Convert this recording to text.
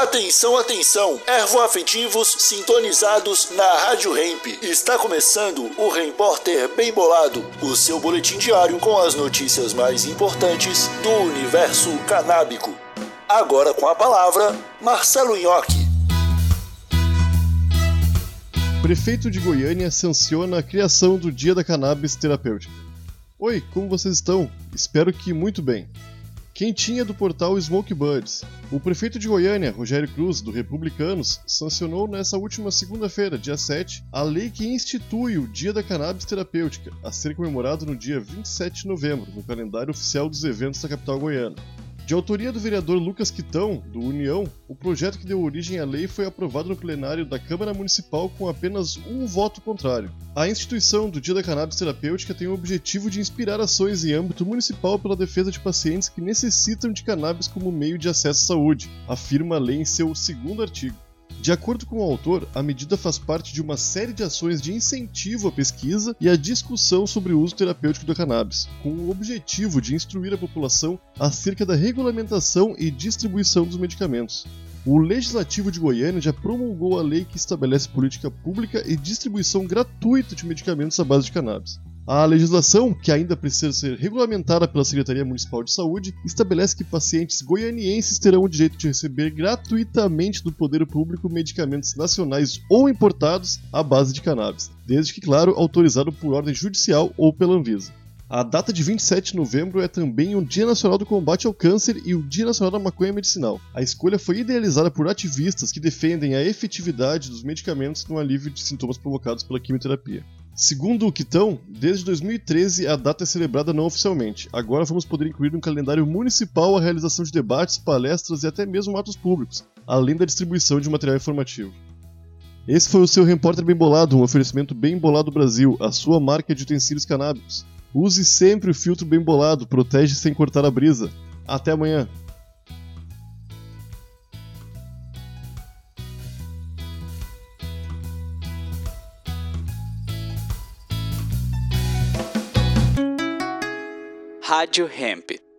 Atenção, atenção! Ervoafetivos sintonizados na Rádio Hemp. Está começando o Repórter Bem Bolado, o seu boletim diário com as notícias mais importantes do universo canábico. Agora com a palavra, Marcelo Nhoque. Prefeito de Goiânia sanciona a criação do Dia da Cannabis Terapêutica. Oi, como vocês estão? Espero que muito bem. Quentinha do portal Smoke Buds. O prefeito de Goiânia, Rogério Cruz, do Republicanos, sancionou nessa última segunda-feira, dia 7, a lei que institui o Dia da Cannabis Terapêutica, a ser comemorado no dia 27 de novembro, no calendário oficial dos eventos da capital goiana. De autoria do vereador Lucas Quitão, do União, o projeto que deu origem à lei foi aprovado no plenário da Câmara Municipal com apenas um voto contrário. A instituição do Dia da Cannabis Terapêutica tem o objetivo de inspirar ações em âmbito municipal pela defesa de pacientes que necessitam de cannabis como meio de acesso à saúde, afirma a lei em seu segundo artigo. De acordo com o autor, a medida faz parte de uma série de ações de incentivo à pesquisa e à discussão sobre o uso terapêutico da cannabis, com o objetivo de instruir a população acerca da regulamentação e distribuição dos medicamentos. O Legislativo de Goiânia já promulgou a lei que estabelece política pública e distribuição gratuita de medicamentos à base de cannabis. A legislação, que ainda precisa ser regulamentada pela Secretaria Municipal de Saúde, estabelece que pacientes goianienses terão o direito de receber gratuitamente do poder público medicamentos nacionais ou importados à base de cannabis, desde que, claro, autorizado por ordem judicial ou pela Anvisa. A data de 27 de novembro é também o Dia Nacional do Combate ao Câncer e o Dia Nacional da Maconha Medicinal. A escolha foi idealizada por ativistas que defendem a efetividade dos medicamentos no alívio de sintomas provocados pela quimioterapia. Segundo o Quitão, desde 2013 a data é celebrada não oficialmente. Agora vamos poder incluir no calendário municipal a realização de debates, palestras e até mesmo atos públicos, além da distribuição de material informativo. Esse foi o seu Repórter Bem Bolado, um oferecimento Bem Bolado Brasil, a sua marca de utensílios canábicos. Use sempre o filtro bem bolado, protege sem cortar a brisa. Até amanhã! Rádio Hemp.